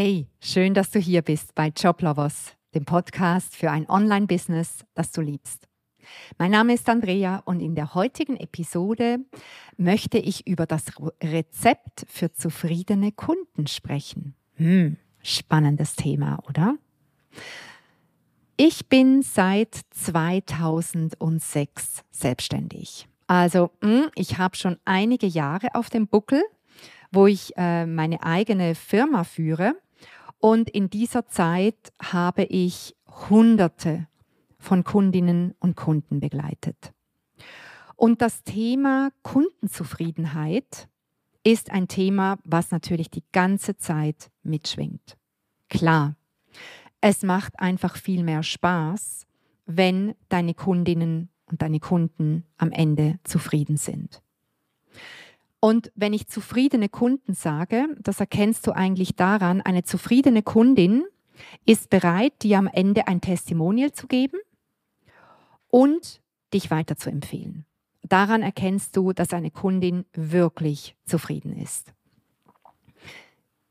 Hey, schön, dass du hier bist bei Joblovers, dem Podcast für ein Online-Business, das du liebst. Mein Name ist Andrea und in der heutigen Episode möchte ich über das Rezept für zufriedene Kunden sprechen. Hm, spannendes Thema, oder? Ich bin seit 2006 selbstständig. Also hm, ich habe schon einige Jahre auf dem Buckel, wo ich äh, meine eigene Firma führe. Und in dieser Zeit habe ich Hunderte von Kundinnen und Kunden begleitet. Und das Thema Kundenzufriedenheit ist ein Thema, was natürlich die ganze Zeit mitschwingt. Klar, es macht einfach viel mehr Spaß, wenn deine Kundinnen und deine Kunden am Ende zufrieden sind. Und wenn ich zufriedene Kunden sage, das erkennst du eigentlich daran, eine zufriedene Kundin ist bereit, dir am Ende ein Testimonial zu geben und dich weiter zu empfehlen. Daran erkennst du, dass eine Kundin wirklich zufrieden ist.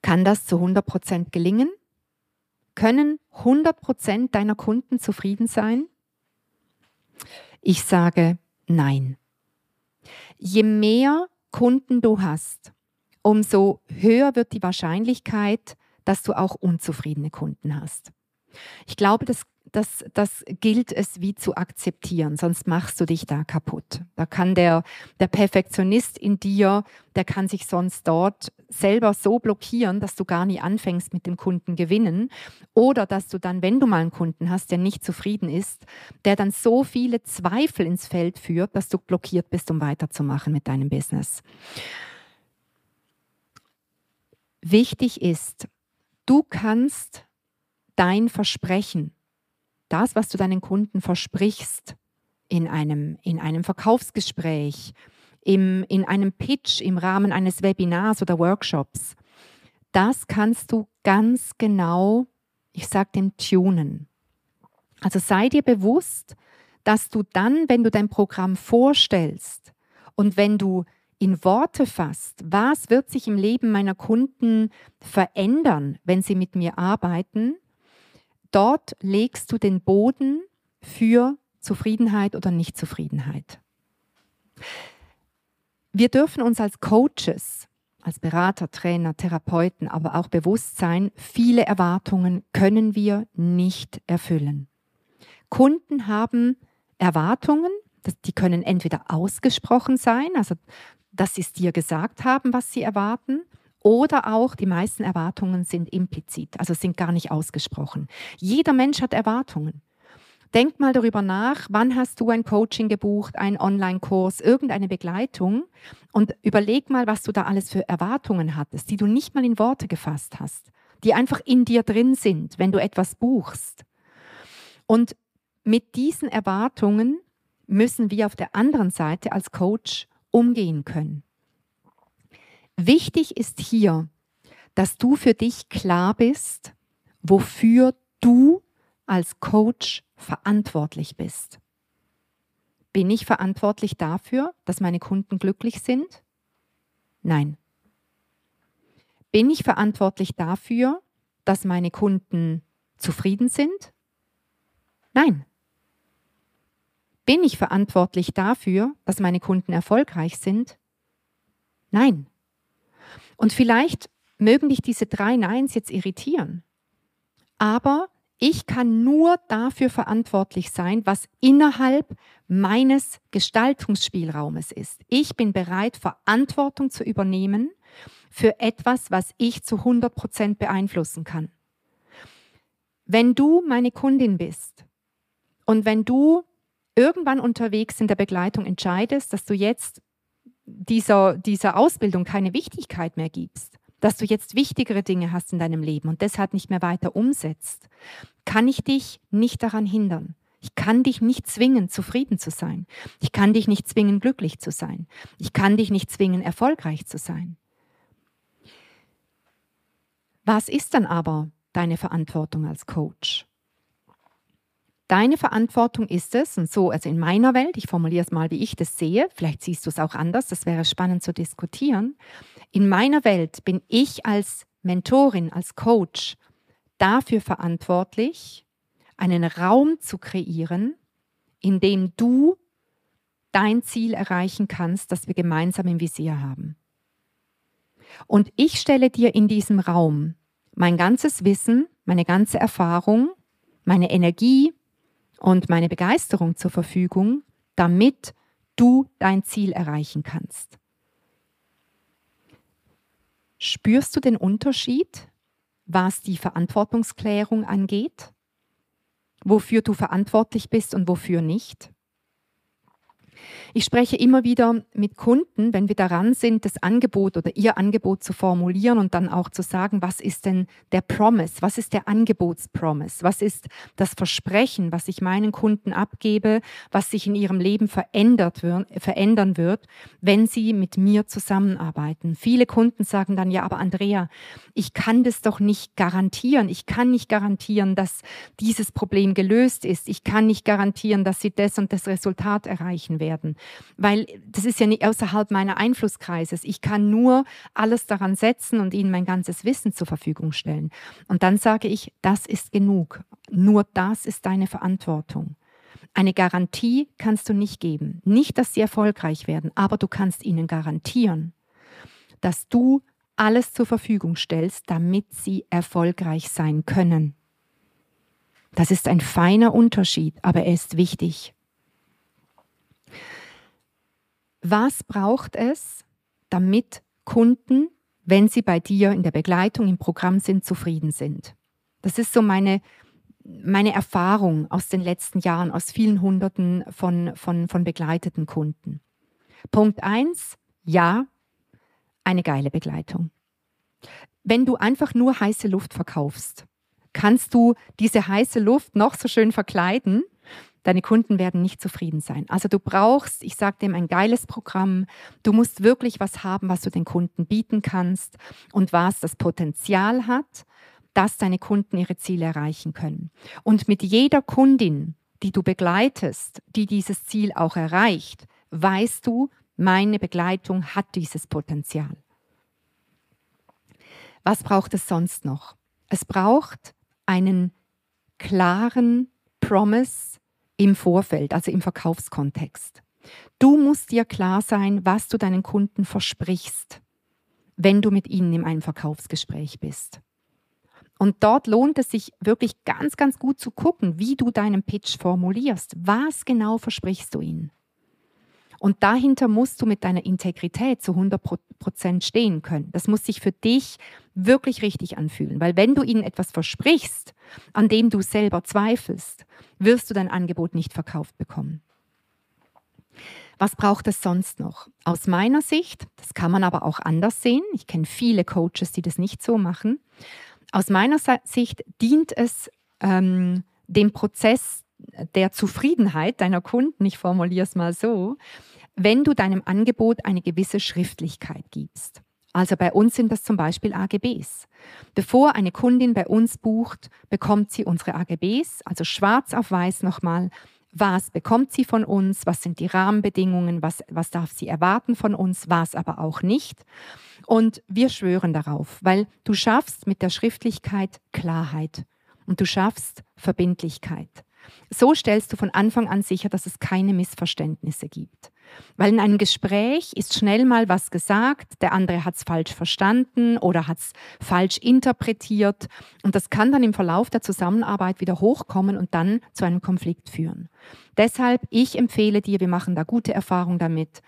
Kann das zu 100% gelingen? Können 100% deiner Kunden zufrieden sein? Ich sage nein. Je mehr Kunden du hast, umso höher wird die Wahrscheinlichkeit, dass du auch unzufriedene Kunden hast. Ich glaube, das das, das gilt es wie zu akzeptieren, sonst machst du dich da kaputt. Da kann der, der Perfektionist in dir, der kann sich sonst dort selber so blockieren, dass du gar nie anfängst mit dem Kunden gewinnen. Oder dass du dann, wenn du mal einen Kunden hast, der nicht zufrieden ist, der dann so viele Zweifel ins Feld führt, dass du blockiert bist, um weiterzumachen mit deinem Business. Wichtig ist, du kannst dein Versprechen, das, was du deinen Kunden versprichst in einem, in einem Verkaufsgespräch, im, in einem Pitch im Rahmen eines Webinars oder Workshops, das kannst du ganz genau, ich sage dem, tunen. Also sei dir bewusst, dass du dann, wenn du dein Programm vorstellst und wenn du in Worte fasst, was wird sich im Leben meiner Kunden verändern, wenn sie mit mir arbeiten, dort legst du den Boden für Zufriedenheit oder Nichtzufriedenheit. Wir dürfen uns als Coaches, als Berater, Trainer, Therapeuten, aber auch bewusst sein, viele Erwartungen können wir nicht erfüllen. Kunden haben Erwartungen, die können entweder ausgesprochen sein, also dass sie es dir gesagt haben, was sie erwarten, oder auch die meisten Erwartungen sind implizit, also sind gar nicht ausgesprochen. Jeder Mensch hat Erwartungen. Denk mal darüber nach, wann hast du ein Coaching gebucht, einen Online-Kurs, irgendeine Begleitung und überleg mal, was du da alles für Erwartungen hattest, die du nicht mal in Worte gefasst hast, die einfach in dir drin sind, wenn du etwas buchst. Und mit diesen Erwartungen müssen wir auf der anderen Seite als Coach umgehen können. Wichtig ist hier, dass du für dich klar bist, wofür du als Coach verantwortlich bist. Bin ich verantwortlich dafür, dass meine Kunden glücklich sind? Nein. Bin ich verantwortlich dafür, dass meine Kunden zufrieden sind? Nein. Bin ich verantwortlich dafür, dass meine Kunden erfolgreich sind? Nein. Und vielleicht mögen dich diese drei Neins jetzt irritieren. Aber ich kann nur dafür verantwortlich sein, was innerhalb meines Gestaltungsspielraumes ist. Ich bin bereit, Verantwortung zu übernehmen für etwas, was ich zu 100 Prozent beeinflussen kann. Wenn du meine Kundin bist und wenn du irgendwann unterwegs in der Begleitung entscheidest, dass du jetzt dieser, dieser Ausbildung keine Wichtigkeit mehr gibst, dass du jetzt wichtigere Dinge hast in deinem Leben und deshalb nicht mehr weiter umsetzt, kann ich dich nicht daran hindern. Ich kann dich nicht zwingen, zufrieden zu sein. Ich kann dich nicht zwingen, glücklich zu sein. Ich kann dich nicht zwingen, erfolgreich zu sein. Was ist dann aber deine Verantwortung als Coach? Deine Verantwortung ist es, und so, also in meiner Welt, ich formuliere es mal, wie ich das sehe, vielleicht siehst du es auch anders, das wäre spannend zu diskutieren. In meiner Welt bin ich als Mentorin, als Coach dafür verantwortlich, einen Raum zu kreieren, in dem du dein Ziel erreichen kannst, das wir gemeinsam im Visier haben. Und ich stelle dir in diesem Raum mein ganzes Wissen, meine ganze Erfahrung, meine Energie und meine Begeisterung zur Verfügung, damit du dein Ziel erreichen kannst. Spürst du den Unterschied, was die Verantwortungsklärung angeht? Wofür du verantwortlich bist und wofür nicht? Ich spreche immer wieder mit Kunden, wenn wir daran sind, das Angebot oder ihr Angebot zu formulieren und dann auch zu sagen, was ist denn der Promise, was ist der Angebotspromise, was ist das Versprechen, was ich meinen Kunden abgebe, was sich in ihrem Leben verändert wird, verändern wird, wenn sie mit mir zusammenarbeiten. Viele Kunden sagen dann, ja, aber Andrea, ich kann das doch nicht garantieren. Ich kann nicht garantieren, dass dieses Problem gelöst ist. Ich kann nicht garantieren, dass sie das und das Resultat erreichen werden werden, weil das ist ja nicht außerhalb meiner Einflusskreises. Ich kann nur alles daran setzen und ihnen mein ganzes Wissen zur Verfügung stellen. Und dann sage ich, das ist genug. Nur das ist deine Verantwortung. Eine Garantie kannst du nicht geben. Nicht, dass sie erfolgreich werden, aber du kannst ihnen garantieren, dass du alles zur Verfügung stellst, damit sie erfolgreich sein können. Das ist ein feiner Unterschied, aber er ist wichtig. Was braucht es, damit Kunden, wenn sie bei dir in der Begleitung im Programm sind, zufrieden sind? Das ist so meine, meine Erfahrung aus den letzten Jahren, aus vielen Hunderten von, von, von begleiteten Kunden. Punkt eins: ja, eine geile Begleitung. Wenn du einfach nur heiße Luft verkaufst, kannst du diese heiße Luft noch so schön verkleiden Deine Kunden werden nicht zufrieden sein. Also du brauchst, ich sage dem, ein geiles Programm. Du musst wirklich was haben, was du den Kunden bieten kannst und was das Potenzial hat, dass deine Kunden ihre Ziele erreichen können. Und mit jeder Kundin, die du begleitest, die dieses Ziel auch erreicht, weißt du, meine Begleitung hat dieses Potenzial. Was braucht es sonst noch? Es braucht einen klaren Promise im Vorfeld, also im Verkaufskontext. Du musst dir klar sein, was du deinen Kunden versprichst, wenn du mit ihnen in einem Verkaufsgespräch bist. Und dort lohnt es sich wirklich ganz, ganz gut zu gucken, wie du deinen Pitch formulierst. Was genau versprichst du ihnen? Und dahinter musst du mit deiner Integrität zu 100 Prozent stehen können. Das muss sich für dich wirklich richtig anfühlen, weil wenn du ihnen etwas versprichst, an dem du selber zweifelst, wirst du dein Angebot nicht verkauft bekommen. Was braucht es sonst noch? Aus meiner Sicht, das kann man aber auch anders sehen, ich kenne viele Coaches, die das nicht so machen, aus meiner Sicht dient es ähm, dem Prozess der Zufriedenheit deiner Kunden, ich formuliere es mal so, wenn du deinem Angebot eine gewisse Schriftlichkeit gibst. Also bei uns sind das zum Beispiel AGBs. Bevor eine Kundin bei uns bucht, bekommt sie unsere AGBs, also schwarz auf weiß nochmal, was bekommt sie von uns, was sind die Rahmenbedingungen, was, was darf sie erwarten von uns, was aber auch nicht. Und wir schwören darauf, weil du schaffst mit der Schriftlichkeit Klarheit und du schaffst Verbindlichkeit. So stellst du von Anfang an sicher, dass es keine Missverständnisse gibt. Weil in einem Gespräch ist schnell mal was gesagt, der andere hat es falsch verstanden oder hat es falsch interpretiert und das kann dann im Verlauf der Zusammenarbeit wieder hochkommen und dann zu einem Konflikt führen. Deshalb, ich empfehle dir, wir machen da gute Erfahrungen damit,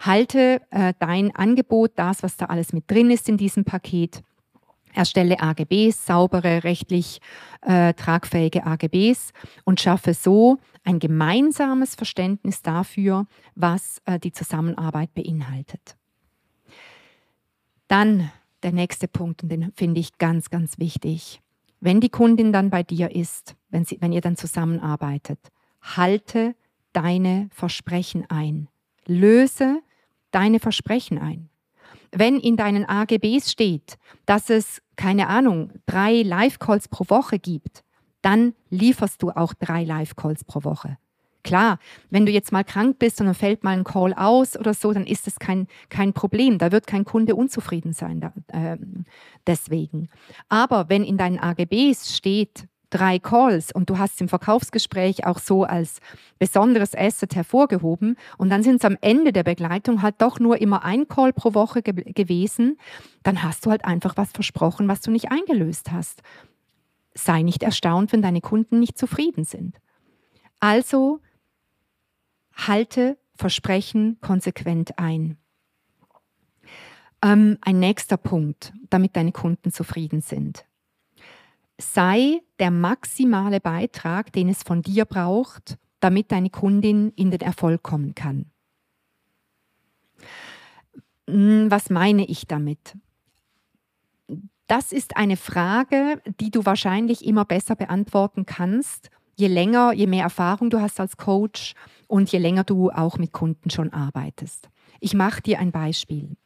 halte äh, dein Angebot, das, was da alles mit drin ist in diesem Paket, erstelle AGBs, saubere, rechtlich äh, tragfähige AGBs und schaffe so ein gemeinsames Verständnis dafür, was äh, die Zusammenarbeit beinhaltet. Dann der nächste Punkt, und den finde ich ganz, ganz wichtig. Wenn die Kundin dann bei dir ist, wenn, sie, wenn ihr dann zusammenarbeitet, halte deine Versprechen ein. Löse deine Versprechen ein wenn in deinen AGBs steht, dass es, keine Ahnung, drei Live-Calls pro Woche gibt, dann lieferst du auch drei Live-Calls pro Woche. Klar, wenn du jetzt mal krank bist und dann fällt mal ein Call aus oder so, dann ist das kein, kein Problem. Da wird kein Kunde unzufrieden sein da, äh, deswegen. Aber wenn in deinen AGBs steht, drei Calls und du hast im Verkaufsgespräch auch so als besonderes Asset hervorgehoben und dann sind es am Ende der Begleitung halt doch nur immer ein Call pro Woche ge gewesen, dann hast du halt einfach was versprochen, was du nicht eingelöst hast. Sei nicht erstaunt, wenn deine Kunden nicht zufrieden sind. Also halte Versprechen konsequent ein. Ähm, ein nächster Punkt, damit deine Kunden zufrieden sind sei der maximale Beitrag, den es von dir braucht, damit deine Kundin in den Erfolg kommen kann. Hm, was meine ich damit? Das ist eine Frage, die du wahrscheinlich immer besser beantworten kannst, je länger, je mehr Erfahrung du hast als Coach und je länger du auch mit Kunden schon arbeitest. Ich mache dir ein Beispiel.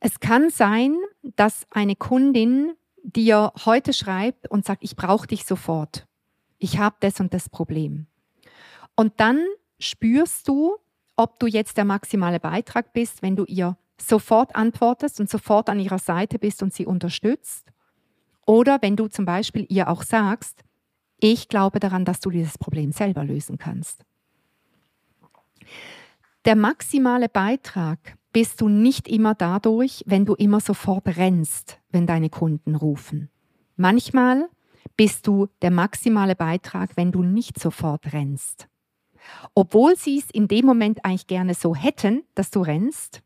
Es kann sein, dass eine Kundin dir heute schreibt und sagt, ich brauche dich sofort. Ich habe das und das Problem. Und dann spürst du, ob du jetzt der maximale Beitrag bist, wenn du ihr sofort antwortest und sofort an ihrer Seite bist und sie unterstützt. Oder wenn du zum Beispiel ihr auch sagst, ich glaube daran, dass du dieses Problem selber lösen kannst. Der maximale Beitrag bist du nicht immer dadurch, wenn du immer sofort rennst, wenn deine Kunden rufen. Manchmal bist du der maximale Beitrag, wenn du nicht sofort rennst. Obwohl sie es in dem Moment eigentlich gerne so hätten, dass du rennst,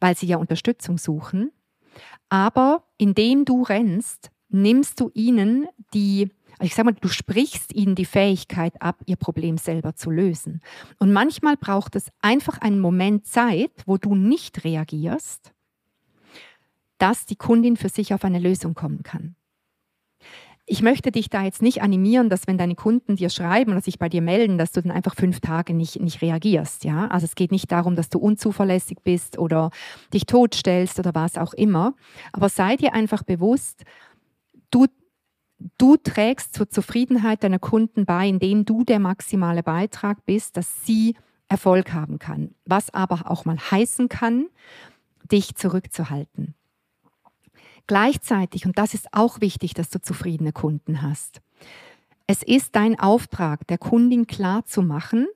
weil sie ja Unterstützung suchen, aber indem du rennst, nimmst du ihnen die also ich sage mal, du sprichst ihnen die Fähigkeit ab, ihr Problem selber zu lösen. Und manchmal braucht es einfach einen Moment Zeit, wo du nicht reagierst, dass die Kundin für sich auf eine Lösung kommen kann. Ich möchte dich da jetzt nicht animieren, dass wenn deine Kunden dir schreiben oder sich bei dir melden, dass du dann einfach fünf Tage nicht, nicht reagierst. Ja? Also es geht nicht darum, dass du unzuverlässig bist oder dich totstellst oder was auch immer. Aber sei dir einfach bewusst, du Du trägst zur Zufriedenheit deiner Kunden bei, indem du der maximale Beitrag bist, dass sie Erfolg haben kann. Was aber auch mal heißen kann, dich zurückzuhalten. Gleichzeitig, und das ist auch wichtig, dass du zufriedene Kunden hast, es ist dein Auftrag, der Kundin klarzumachen,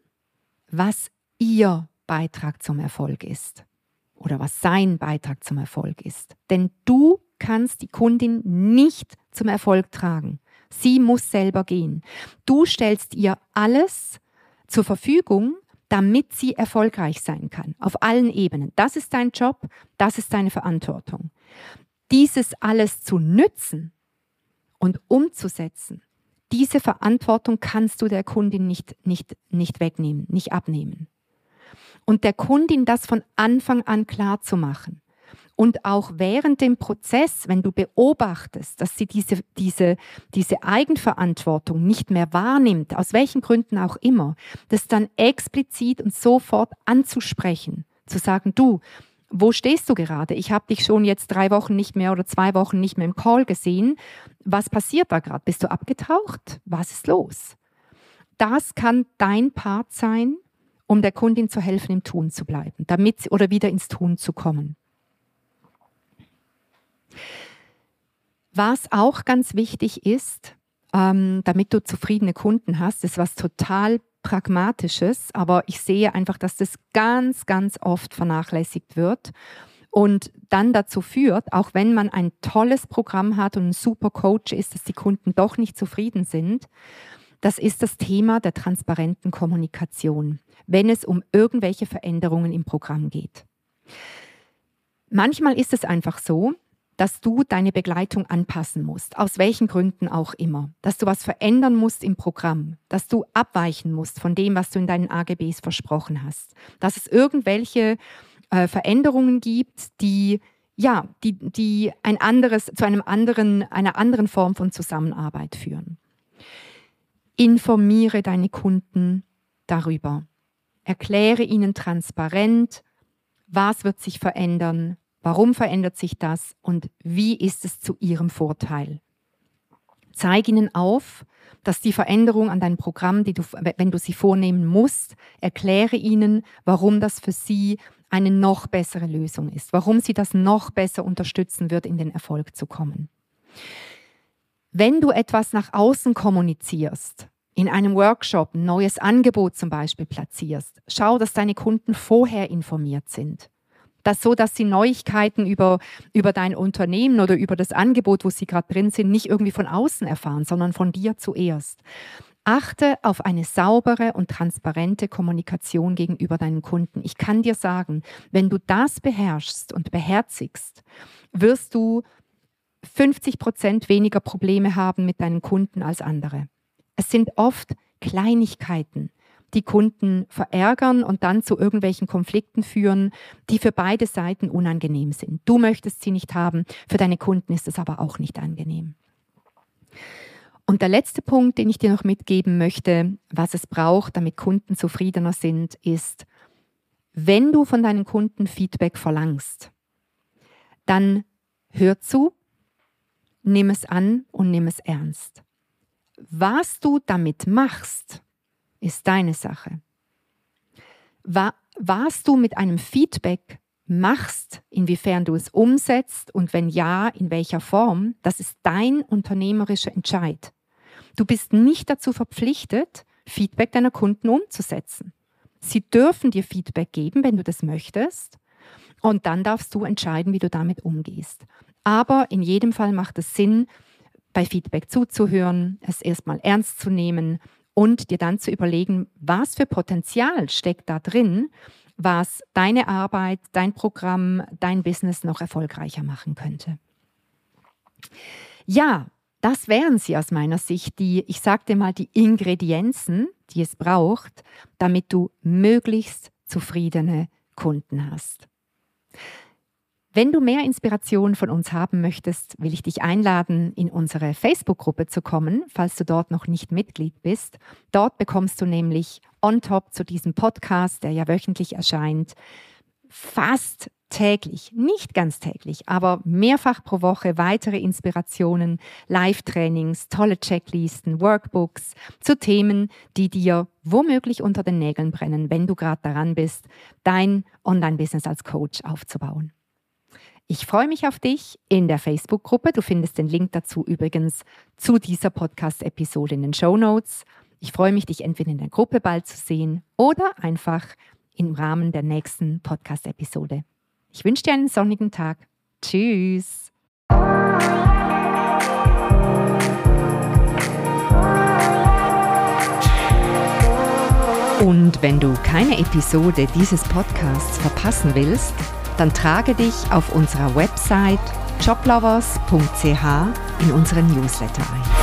was ihr Beitrag zum Erfolg ist oder was sein Beitrag zum Erfolg ist. Denn du kannst die Kundin nicht zum Erfolg tragen. Sie muss selber gehen. Du stellst ihr alles zur Verfügung, damit sie erfolgreich sein kann, auf allen Ebenen. Das ist dein Job, das ist deine Verantwortung. Dieses alles zu nützen und umzusetzen, diese Verantwortung kannst du der Kundin nicht, nicht, nicht wegnehmen, nicht abnehmen. Und der Kundin das von Anfang an klar zu machen und auch während dem Prozess, wenn du beobachtest, dass sie diese, diese, diese Eigenverantwortung nicht mehr wahrnimmt, aus welchen Gründen auch immer, das dann explizit und sofort anzusprechen, zu sagen, du, wo stehst du gerade? Ich habe dich schon jetzt drei Wochen nicht mehr oder zwei Wochen nicht mehr im Call gesehen. Was passiert da gerade? Bist du abgetaucht? Was ist los? Das kann dein Part sein, um der Kundin zu helfen, im Tun zu bleiben, damit sie, oder wieder ins Tun zu kommen. Was auch ganz wichtig ist, ähm, damit du zufriedene Kunden hast, ist was total pragmatisches, aber ich sehe einfach, dass das ganz, ganz oft vernachlässigt wird und dann dazu führt, auch wenn man ein tolles Programm hat und ein super Coach ist, dass die Kunden doch nicht zufrieden sind. Das ist das Thema der transparenten Kommunikation, wenn es um irgendwelche Veränderungen im Programm geht. Manchmal ist es einfach so, dass du deine Begleitung anpassen musst, aus welchen Gründen auch immer, dass du was verändern musst im Programm, dass du abweichen musst von dem, was du in deinen AGBs versprochen hast, dass es irgendwelche äh, Veränderungen gibt, die ja, die, die ein anderes, zu einem anderen, einer anderen Form von Zusammenarbeit führen. Informiere deine Kunden darüber. Erkläre ihnen transparent, was wird sich verändern, Warum verändert sich das und wie ist es zu Ihrem Vorteil? Zeig ihnen auf, dass die Veränderung an deinem Programm, du, wenn du sie vornehmen musst, erkläre ihnen, warum das für sie eine noch bessere Lösung ist, warum sie das noch besser unterstützen wird, in den Erfolg zu kommen. Wenn du etwas nach außen kommunizierst, in einem Workshop ein neues Angebot zum Beispiel platzierst, schau, dass deine Kunden vorher informiert sind. Das so, dass sie Neuigkeiten über, über dein Unternehmen oder über das Angebot, wo sie gerade drin sind, nicht irgendwie von außen erfahren, sondern von dir zuerst. Achte auf eine saubere und transparente Kommunikation gegenüber deinen Kunden. Ich kann dir sagen, wenn du das beherrschst und beherzigst, wirst du 50 Prozent weniger Probleme haben mit deinen Kunden als andere. Es sind oft Kleinigkeiten, die Kunden verärgern und dann zu irgendwelchen Konflikten führen, die für beide Seiten unangenehm sind. Du möchtest sie nicht haben, für deine Kunden ist es aber auch nicht angenehm. Und der letzte Punkt, den ich dir noch mitgeben möchte, was es braucht, damit Kunden zufriedener sind, ist, wenn du von deinen Kunden Feedback verlangst, dann hör zu, nimm es an und nimm es ernst. Was du damit machst, ist deine Sache. Was du mit einem Feedback machst, inwiefern du es umsetzt und wenn ja, in welcher Form, das ist dein unternehmerischer Entscheid. Du bist nicht dazu verpflichtet, Feedback deiner Kunden umzusetzen. Sie dürfen dir Feedback geben, wenn du das möchtest, und dann darfst du entscheiden, wie du damit umgehst. Aber in jedem Fall macht es Sinn, bei Feedback zuzuhören, es erstmal ernst zu nehmen und dir dann zu überlegen, was für Potenzial steckt da drin, was deine Arbeit, dein Programm, dein Business noch erfolgreicher machen könnte. Ja, das wären sie aus meiner Sicht, die, ich sagte mal, die Ingredienzen, die es braucht, damit du möglichst zufriedene Kunden hast. Wenn du mehr Inspiration von uns haben möchtest, will ich dich einladen, in unsere Facebook-Gruppe zu kommen, falls du dort noch nicht Mitglied bist. Dort bekommst du nämlich on top zu diesem Podcast, der ja wöchentlich erscheint, fast täglich, nicht ganz täglich, aber mehrfach pro Woche weitere Inspirationen, Live-Trainings, tolle Checklisten, Workbooks zu Themen, die dir womöglich unter den Nägeln brennen, wenn du gerade daran bist, dein Online-Business als Coach aufzubauen. Ich freue mich auf dich in der Facebook-Gruppe. Du findest den Link dazu übrigens zu dieser Podcast-Episode in den Show Notes. Ich freue mich, dich entweder in der Gruppe bald zu sehen oder einfach im Rahmen der nächsten Podcast-Episode. Ich wünsche dir einen sonnigen Tag. Tschüss. Und wenn du keine Episode dieses Podcasts verpassen willst, dann trage dich auf unserer Website joblovers.ch in unseren Newsletter ein.